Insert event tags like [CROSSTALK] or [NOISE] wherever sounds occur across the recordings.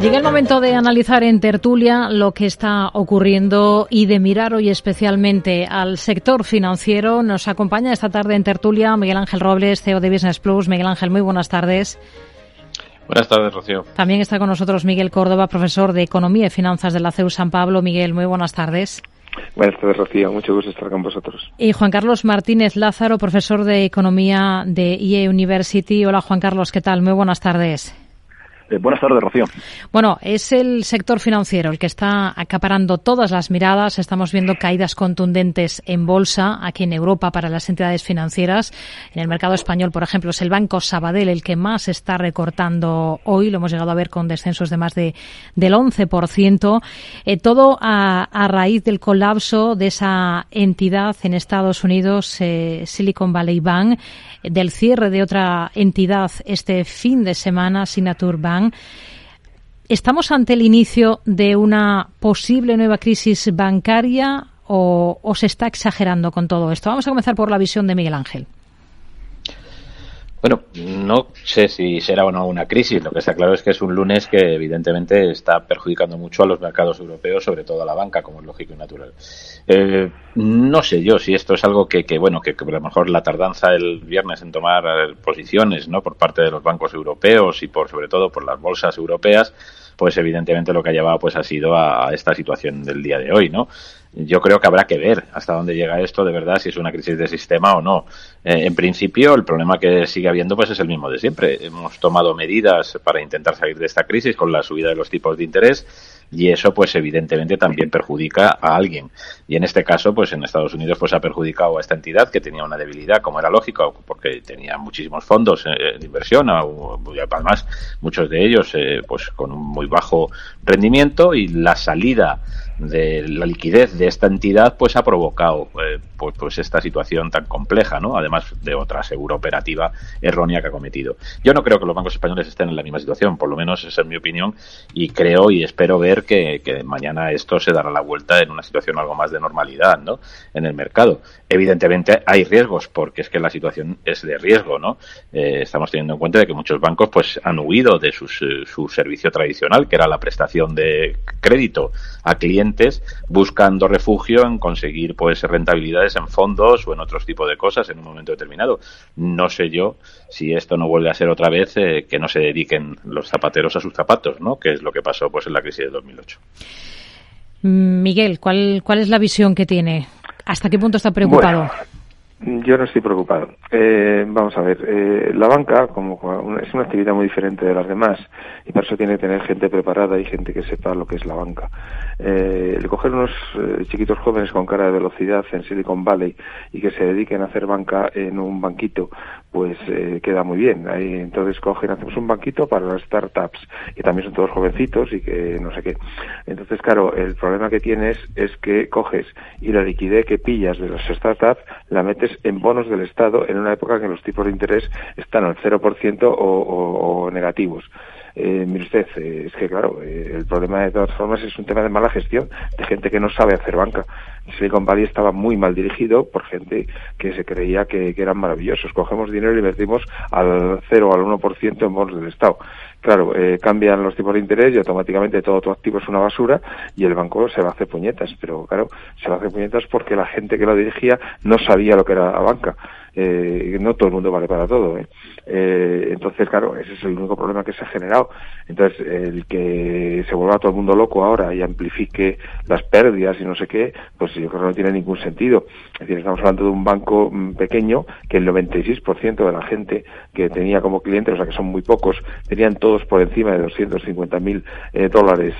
Llega el momento de analizar en tertulia lo que está ocurriendo y de mirar hoy especialmente al sector financiero. Nos acompaña esta tarde en tertulia Miguel Ángel Robles, CEO de Business Plus. Miguel Ángel, muy buenas tardes. Buenas tardes, Rocío. También está con nosotros Miguel Córdoba, profesor de Economía y Finanzas de la CEU San Pablo. Miguel, muy buenas tardes. Buenas tardes, Rocío. Mucho gusto estar con vosotros. Y Juan Carlos Martínez Lázaro, profesor de Economía de IE University. Hola, Juan Carlos, ¿qué tal? Muy buenas tardes. Eh, buenas tardes, Rocío. Bueno, es el sector financiero el que está acaparando todas las miradas. Estamos viendo caídas contundentes en bolsa aquí en Europa para las entidades financieras. En el mercado español, por ejemplo, es el Banco Sabadell el que más está recortando hoy. Lo hemos llegado a ver con descensos de más de del 11%. Eh, todo a, raíz del colapso de esa entidad en Estados Unidos, eh, Silicon Valley Bank, del cierre de otra entidad este fin de semana, Signature Bank ¿Estamos ante el inicio de una posible nueva crisis bancaria o, o, se está exagerando con todo esto? Vamos a comenzar por la visión de Miguel Ángel. Bueno, no sé si será o no una crisis. Lo que está claro es que es un lunes que evidentemente está perjudicando mucho a los mercados europeos, sobre todo a la banca, como es lógico y natural. Eh, no sé yo si esto es algo que, bueno, que, a lo mejor la tardanza el viernes en tomar eh, posiciones, ¿no? Por parte de los bancos europeos y por sobre todo por las bolsas europeas, pues evidentemente lo que ha llevado pues ha sido a, esta situación del día de hoy, ¿no? Yo creo que habrá que ver hasta dónde llega esto de verdad, si es una crisis de sistema o no. Eh, en principio, el problema que sigue habiendo pues es el mismo de siempre. Hemos tomado medidas para intentar salir de esta crisis con la subida de los tipos de interés y eso pues evidentemente también perjudica a alguien. Y en este caso pues en Estados Unidos pues ha perjudicado a esta entidad que tenía una debilidad como era lógico porque tenía muchísimos fondos eh, de inversión además muchos de ellos eh, pues con un muy bajo rendimiento y la salida de la liquidez de esta entidad pues ha provocado eh, pues, pues, esta situación tan compleja no además de otra seguro operativa errónea que ha cometido. Yo no creo que los bancos españoles estén en la misma situación por lo menos esa es mi opinión y creo y espero ver que, mañana esto se dará la vuelta en una situación algo más de normalidad ¿no? en el mercado. Evidentemente hay riesgos porque es que la situación es de riesgo no eh, estamos teniendo en cuenta de que muchos bancos pues han huido de sus, eh, su servicio tradicional que era la prestación de crédito a clientes buscando refugio en conseguir pues rentabilidades en fondos o en otros tipos de cosas en un momento determinado. No sé yo si esto no vuelve a ser otra vez eh, que no se dediquen los zapateros a sus zapatos, ¿no? Que es lo que pasó pues en la crisis de 2008. Miguel, ¿cuál, cuál es la visión que tiene? ¿Hasta qué punto está preocupado? Yo no estoy preocupado. Eh, vamos a ver, eh, la banca como es una actividad muy diferente de las demás y por eso tiene que tener gente preparada y gente que sepa lo que es la banca. Eh, el coger unos eh, chiquitos jóvenes con cara de velocidad en Silicon Valley y que se dediquen a hacer banca en un banquito, pues eh, queda muy bien. Ahí, entonces cogen, hacemos un banquito para las startups, que también son todos jovencitos y que no sé qué. Entonces, claro, el problema que tienes es que coges y la liquidez que pillas de las startups la metes en bonos del Estado en una época en que los tipos de interés están al 0% o, o, o negativos. Eh, mire usted, eh, es que claro, eh, el problema de todas formas es un tema de mala gestión, de gente que no sabe hacer banca. Silicon Valley estaba muy mal dirigido por gente que se creía que, eran maravillosos. Cogemos dinero y invertimos al 0 o al 1% en bonos del Estado. Claro, eh, cambian los tipos de interés y automáticamente todo tu activo es una basura y el banco se va a hacer puñetas. Pero claro, se va a hacer puñetas porque la gente que lo dirigía no sabía lo que era la banca. Eh, no todo el mundo vale para todo. ¿eh? Eh, entonces, claro, ese es el único problema que se ha generado. Entonces, el que se vuelva todo el mundo loco ahora y amplifique las pérdidas y no sé qué, pues yo creo que no tiene ningún sentido. Es decir, estamos hablando de un banco mm, pequeño que el 96% de la gente que tenía como cliente, o sea que son muy pocos, tenían todos por encima de 250 mil eh, dólares,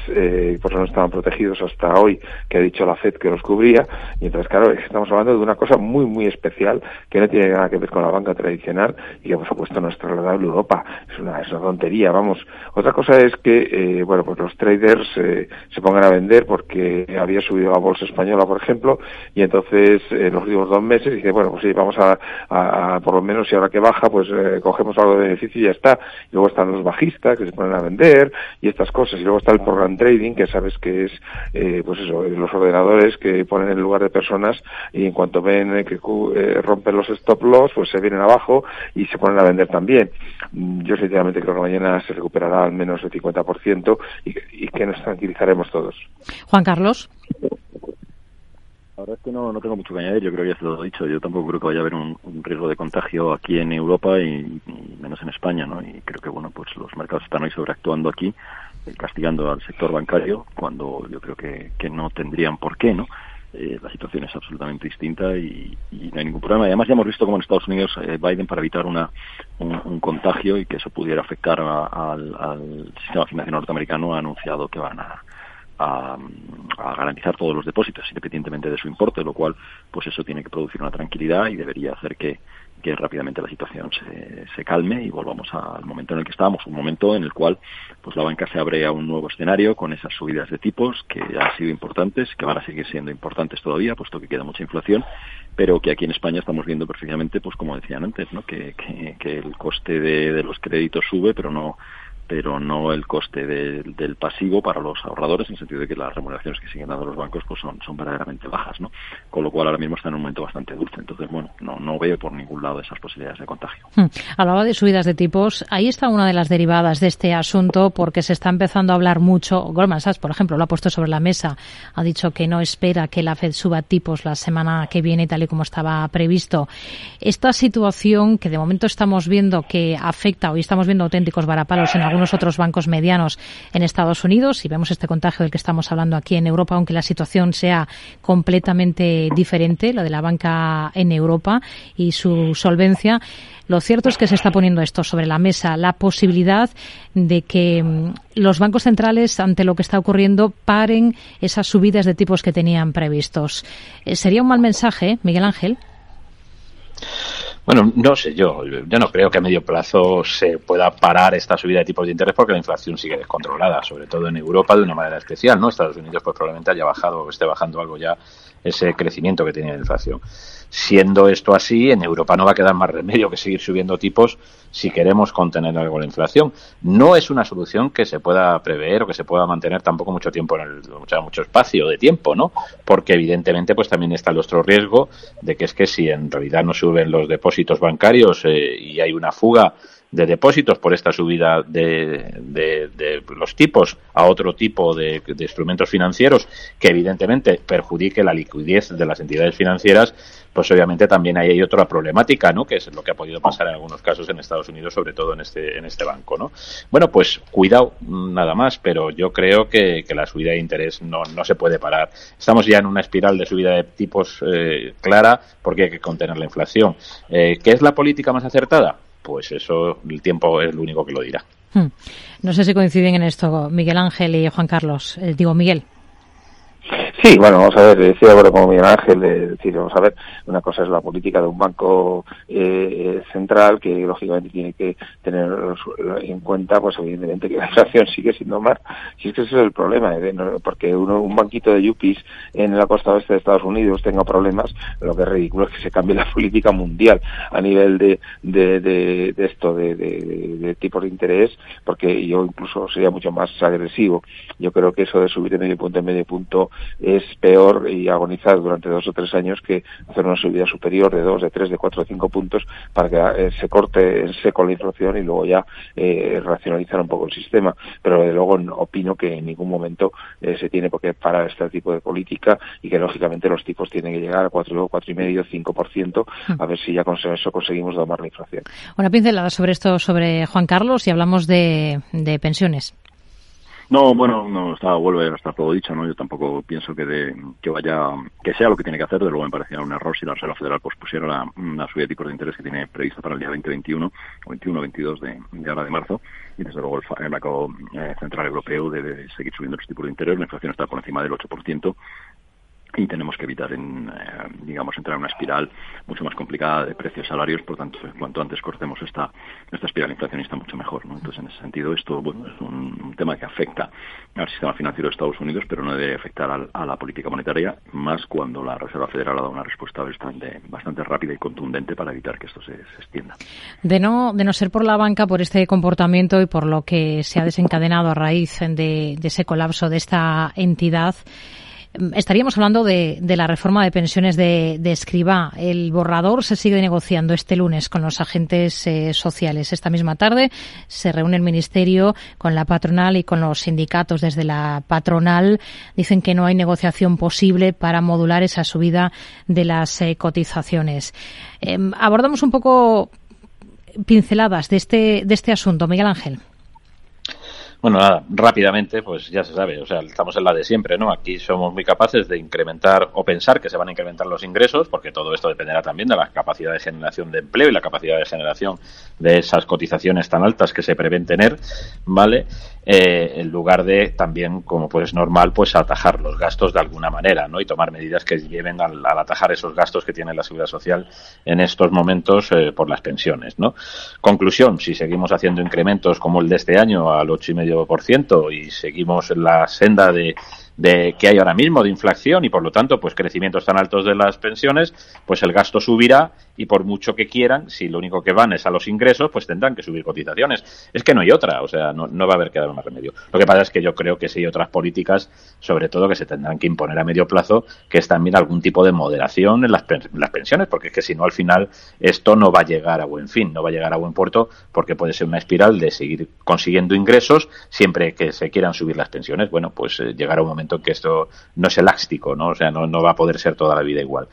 por eso no estaban protegidos hasta hoy, que ha dicho la FED que los cubría. Y entonces, claro, estamos hablando de una cosa muy, muy especial que no tiene nada que ver con la banca tradicional y que, por supuesto, no es trasladable a Europa. Es una, es una tontería, vamos. Otra cosa es que, eh, bueno, pues los traders eh, se pongan a vender porque había subido la bolsa española, por ejemplo, y entonces en los últimos dos meses dice, bueno, pues sí, vamos a, a, por lo menos, si ahora que baja, pues eh, cogemos algo de beneficio y ya está. Y luego están los bajistas que se ponen a vender y estas cosas. Y luego está el program trading, que sabes que es, eh, pues eso, los ordenadores que ponen en lugar de personas y en cuanto ven que rompen los stop loss pues se vienen abajo y se ponen a vender también. Yo sinceramente creo que mañana se recuperará al menos el 50% y, y que nos tranquilizaremos todos. Juan Carlos. La verdad es que no, no tengo mucho que añadir, yo creo que ya se lo he dicho, yo tampoco creo que vaya a haber un, riesgo de contagio aquí en Europa y, menos en España, ¿no? Y creo que, bueno, pues los mercados están hoy sobreactuando aquí, eh, castigando al sector bancario, cuando yo creo que, que no tendrían por qué, ¿no? Eh, la situación es absolutamente distinta y, no hay ningún problema. Y además ya hemos visto cómo en Estados Unidos eh, Biden, para evitar una, un, contagio y que eso pudiera afectar al, al sistema financiero norteamericano, ha anunciado que van a a, garantizar todos los depósitos independientemente de su importe, lo cual pues eso tiene que producir una tranquilidad y debería hacer que, que rápidamente la situación se, se, calme y volvamos al momento en el que estábamos, un momento en el cual pues la banca se abre a un nuevo escenario con esas subidas de tipos que han sido importantes, que van a seguir siendo importantes todavía, puesto que queda mucha inflación, pero que aquí en España estamos viendo perfectamente, pues como decían antes, ¿no? que, que, que el coste de, de los créditos sube, pero no pero no el coste del pasivo para los ahorradores, en el sentido de que las remuneraciones que siguen dando los bancos pues son, son verdaderamente bajas, ¿no? Con lo cual ahora mismo está en un momento bastante dulce. Entonces, bueno, no, no veo por ningún lado esas posibilidades de contagio. Hmm. Hablaba de subidas de tipos. Ahí está una de las derivadas de este asunto porque se está empezando a hablar mucho. Goldman Sachs, por ejemplo, lo ha puesto sobre la mesa. Ha dicho que no espera que la Fed suba tipos la semana que viene, tal y como estaba previsto. Esta situación que de momento estamos viendo que afecta, hoy estamos viendo auténticos varapalos en algún algunos otros bancos medianos en Estados Unidos y vemos este contagio del que estamos hablando aquí en Europa, aunque la situación sea completamente diferente, la de la banca en Europa y su solvencia. Lo cierto es que se está poniendo esto sobre la mesa, la posibilidad de que mm, los bancos centrales, ante lo que está ocurriendo, paren esas subidas de tipos que tenían previstos. Eh, ¿Sería un mal mensaje, Miguel Ángel? Bueno, no sé yo. Yo no creo que a medio plazo se pueda parar esta subida de tipos de interés porque la inflación sigue descontrolada, sobre todo en Europa de una manera especial, ¿no? Estados Unidos pues probablemente haya bajado o esté bajando algo ya ese crecimiento que tenía la inflación. Siendo esto así, en Europa no va a quedar más remedio que seguir subiendo tipos si queremos contener algo la inflación. No es una solución que se pueda prever o que se pueda mantener tampoco mucho tiempo en el mucho, mucho espacio de tiempo, ¿no? Porque evidentemente pues también está el otro riesgo de que es que si en realidad no suben los depósitos bancarios eh, y hay una fuga de depósitos por esta subida de, de, los tipos a otro tipo de, instrumentos financieros que evidentemente perjudique la liquidez de las entidades financieras, pues obviamente también hay otra problemática, ¿no? Que es lo que ha podido pasar en algunos casos en Estados Unidos, sobre todo en este en este banco, ¿no? Bueno, pues cuidado nada más, pero yo creo que, que la subida de interés no, no se puede parar. Estamos ya en una espiral de subida de tipos eh, clara porque hay que contener la inflación. Eh, ¿Qué es la política más acertada? Pues eso el tiempo es lo único que lo dirá. Hmm. No sé si coinciden en esto Miguel Ángel y Juan Carlos. Eh, digo, Miguel. Sí, bueno, vamos a ver, decía ahora como Miguel Ángel, decir, vamos a ver, una cosa es la política de un banco eh, central que lógicamente tiene que tener en cuenta, pues evidentemente que la inflación [LAUGHS] sigue siendo más. Si es que ese es el problema, ¿eh? porque uno, un banquito de yuppies en la costa oeste de Estados Unidos tenga problemas, lo que es ridículo es que se cambie la [LAUGHS] política mundial a nivel de, de, esto, de, de, tipos de interés, porque yo incluso sería mucho más agresivo. Yo creo que eso de subir de medio punto en medio punto es peor y agonizar durante dos o tres años que hacer una subida superior de dos, de tres, de cuatro, de cinco puntos para que eh, se corte en seco la inflación y luego ya eh, racionalizar un poco el sistema. Pero de luego opino que en ningún momento eh, se tiene por qué parar este tipo de política y que lógicamente los tipos tienen que llegar a cuatro, cuatro y medio, cinco por ciento, a ver si ya con eso conseguimos domar la inflación. Una pincelada sobre esto, sobre Juan Carlos, y hablamos de pensiones. No, bueno, no está, vuelve a estar todo dicho, ¿no? Yo tampoco pienso que de, que vaya, que sea lo que tiene que hacer, de luego me parecía un error si la Reserva Federal pues pusiera la, una subida de tipos de interés que tiene prevista para el día 2021, o 21 22 de, de ahora de marzo, y desde luego el, Banco eh, Central Europeo debe seguir subiendo los tipos de interés, la inflación está por encima del 8%, y tenemos que evitar, en, eh, digamos, entrar en una espiral mucho más complicada de precios salarios, por tanto, cuanto antes cortemos esta, esta espiral inflacionista, mucho mejor. ¿no? Entonces, en ese sentido, esto bueno, es un, tema que afecta al sistema financiero de Estados Unidos, pero no debe afectar a la política monetaria, más cuando la Reserva Federal ha dado una respuesta bastante, bastante rápida y contundente para evitar que esto se, extienda. De no, de no ser por la banca, por este comportamiento y por lo que se ha desencadenado a raíz de ese colapso de esta entidad, estaríamos hablando de, la reforma de pensiones de, de, Escribá. El borrador se sigue negociando este lunes con los agentes eh, sociales. Esta misma tarde se reúne el Ministerio con la patronal y con los sindicatos desde la patronal. Dicen que no hay negociación posible para modular esa subida de las eh, cotizaciones. Em, abordamos un poco pinceladas de este, de este asunto, Miguel Ángel. Bueno, nada, rápidamente, pues ya se sabe, o sea, estamos en la de siempre, ¿no? Aquí somos muy capaces de incrementar o pensar que se van a incrementar los ingresos, porque todo esto dependerá también de la capacidad de generación de empleo y la capacidad de generación de esas cotizaciones tan altas que se prevén tener, ¿vale? Eh, en lugar de también, como pues normal, pues atajar los gastos de alguna manera, ¿no? Y tomar medidas que lleven al, atajar esos gastos que tiene la seguridad social en estos momentos eh, por las pensiones, ¿no? Conclusión, si seguimos haciendo incrementos como el de este año al 8,5% y seguimos en la senda de de que hay ahora mismo de inflación y por lo tanto pues crecimientos tan altos de las pensiones pues el gasto subirá y por mucho que quieran si lo único que van es a los ingresos pues tendrán que subir cotizaciones. Es que no hay otra o sea no, no va a haber que dar más remedio. Lo que pasa es que yo creo que sí hay otras políticas sobre todo que se tendrán que imponer a medio plazo que es también algún tipo de moderación en las, las pensiones porque es que si no al final esto no va a llegar a buen fin no va a llegar a buen puerto porque puede ser una espiral de seguir consiguiendo ingresos siempre que se quieran subir las pensiones. Bueno pues eh, llegará un momento que esto no es elástico, ¿no? O sea, no, no va a poder ser toda la vida igual.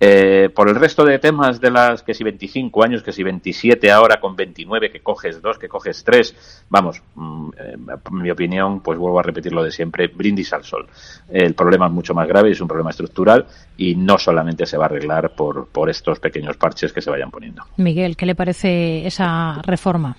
Eh, por el resto de temas de las que si 25 años, que si 27 ahora con 29, que coges dos, que coges tres, vamos, mm, eh, en mi opinión, pues vuelvo a repetir lo de siempre, brindis al sol. El problema es mucho más grave, es un problema estructural y no solamente se va a arreglar por, por estos pequeños parches que se vayan poniendo. Miguel, ¿qué le parece esa reforma?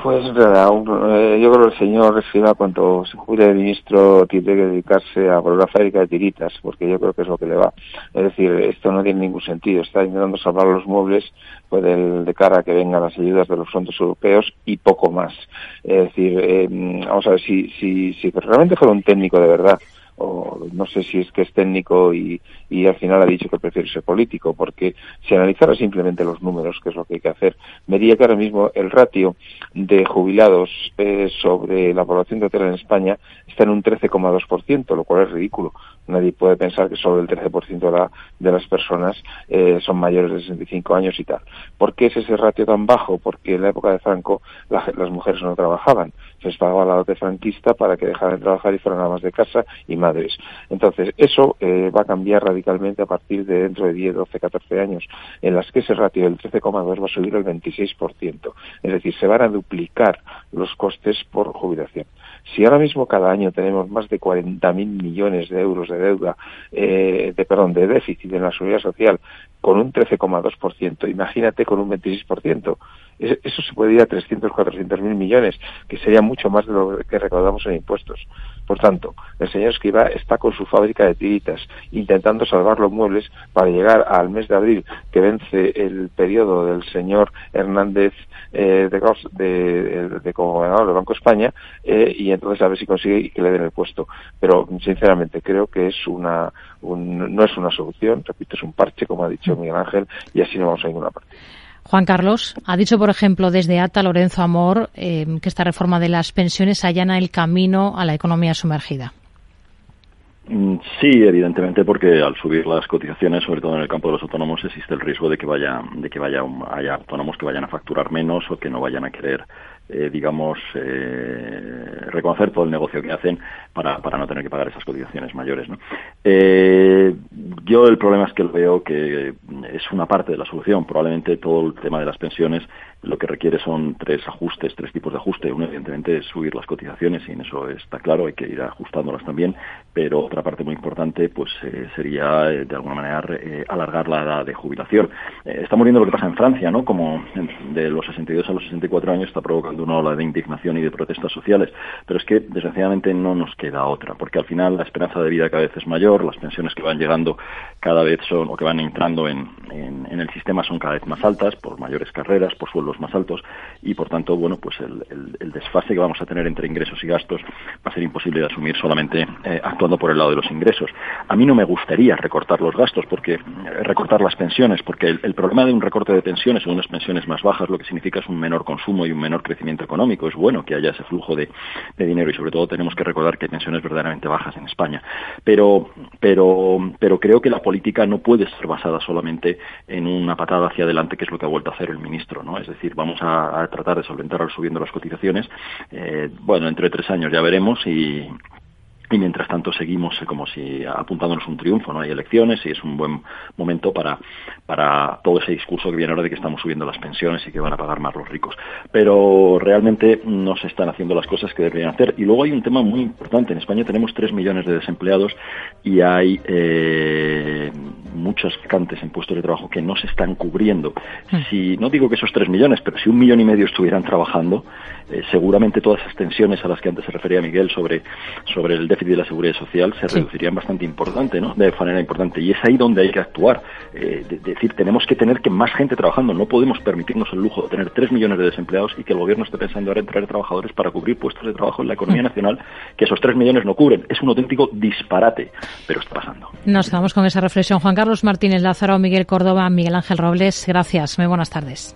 Pues nada, eh, yo creo que el señor Escriba cuando se jubile de ministro tiene que dedicarse a por una fábrica de tiritas, porque yo creo que es lo que le va. Es decir, esto no tiene ningún sentido. Está intentando salvar los muebles pues, de cara a que vengan las ayudas de los fondos europeos y poco más. Es decir, eh, vamos a ver, si, si, si realmente fuera un técnico de verdad, o no sé si es que es técnico y, y al final ha dicho que prefiere ser político, porque si analizara simplemente los números, que es lo que hay que hacer, vería que ahora mismo el ratio de jubilados eh, sobre la población total en España está en un 13,2%, lo cual es ridículo. Nadie puede pensar que solo el 13% de, la, de las personas eh, son mayores de 65 años y tal. ¿Por qué es ese ratio tan bajo? Porque en la época de Franco las mujeres no trabajaban. Se les pagaba la dote franquista para que dejaran de trabajar y fueran amas de casa y madres. Entonces, eso eh, va a cambiar radicalmente a partir de dentro de 10, 12, 14 años, en las que ese ratio del 13,2 va a subir al 26%. Es decir, se van a duplicar los costes por jubilación. Si ahora mismo cada año tenemos más de 40.000 millones de euros de deuda, eh, de perdón, de déficit en la seguridad social, con un 13,2%, imagínate con un 26%. Eso se puede ir a 300, 400 mil millones, que sería mucho más de lo que recaudamos en impuestos. Por tanto, el señor Escriba está con su fábrica de tiritas, intentando salvar los muebles para llegar al mes de abril, que vence el periodo del señor Hernández eh, de, de, como gobernador del Banco de España, eh, y entonces a ver si consigue que le den el puesto. Pero, sinceramente, creo que es una, no es una solución, repito, es un parche, como ha dicho Miguel Ángel, y así no vamos a ninguna parte. Juan Carlos, ha dicho, por ejemplo, desde ATA Lorenzo Amor eh, que esta reforma de las pensiones allana el camino a la economía sumergida. Mm, sí, evidentemente, porque al subir las cotizaciones, sobre todo en el campo de los autónomos, existe el riesgo de que vaya, de que vaya haya autónomos que vayan a facturar menos o que no vayan a querer eh, digamos, eh, reconocer todo el negocio que hacen para, para no tener que pagar esas cotizaciones mayores. ¿no? Eh, yo el problema es que veo que es una parte de la solución. Probablemente todo el tema de las pensiones lo que requiere son tres ajustes, tres tipos de ajuste. Uno, evidentemente, es subir las cotizaciones, y en eso está claro, hay que ir ajustándolas también. Pero otra parte muy importante, pues sería, de alguna manera, alargar la edad de jubilación. estamos viendo lo que pasa en Francia, ¿no? Como de los 62 a los 64 años está provocando una ola de indignación y de protestas sociales. Pero es que, desgraciadamente, no nos queda otra, porque al final la esperanza de vida cada vez es mayor, las pensiones que van llegando cada vez son, o que van entrando en, en el sistema son cada vez más altas, por mayores carreras, por sueldos más altos y por tanto, bueno, pues el, el, desfase que vamos a tener entre ingresos y gastos va a ser imposible de asumir solamente eh, actuando por el lado de los ingresos. A mí no me gustaría recortar los gastos porque recortar las pensiones, porque el, problema de un recorte de pensiones o unas pensiones más bajas lo que significa es un menor consumo y un menor crecimiento económico. Es bueno que haya ese flujo de, de dinero y sobre todo tenemos que recordar que hay pensiones verdaderamente bajas en España. Pero, pero, pero creo que la política no puede ser basada solamente en una patada hacia adelante, que es lo que ha vuelto a hacer el ministro, ¿no? Es decir, vamos a, tratar de solventar subiendo las cotizaciones. Eh, bueno, entre tres años ya veremos y, y mientras tanto seguimos eh, como si apuntándonos un triunfo, no hay elecciones y es un buen momento para, para todo ese discurso que viene ahora de que estamos subiendo las pensiones y que van a pagar más los ricos. Pero realmente no se están haciendo las cosas que deberían hacer. Y luego hay un tema muy importante. En España tenemos tres millones de desempleados y hay eh, muchas vacantes en puestos de trabajo que no se están cubriendo. Hmm. Si no digo que esos tres millones, pero si un millón y medio estuvieran trabajando, eh, seguramente todas esas tensiones a las que antes se refería Miguel sobre, sobre el déficit de la seguridad social se reducirían bastante importante, ¿no? De manera importante. Y es ahí donde hay que actuar. Eh, decir, tenemos que tener que más gente trabajando. No podemos permitirnos el lujo de tener tres millones de desempleados y que el gobierno esté pensando ahora en traer trabajadores para cubrir puestos de trabajo en la economía hmm. nacional que esos tres millones no cubren. Es un auténtico disparate, pero está pasando. Nos quedamos con esa reflexión. Juan Carlos Martínez Lázaro, Miguel Córdoba, Miguel Ángel Robles, gracias. Muy buenas tardes.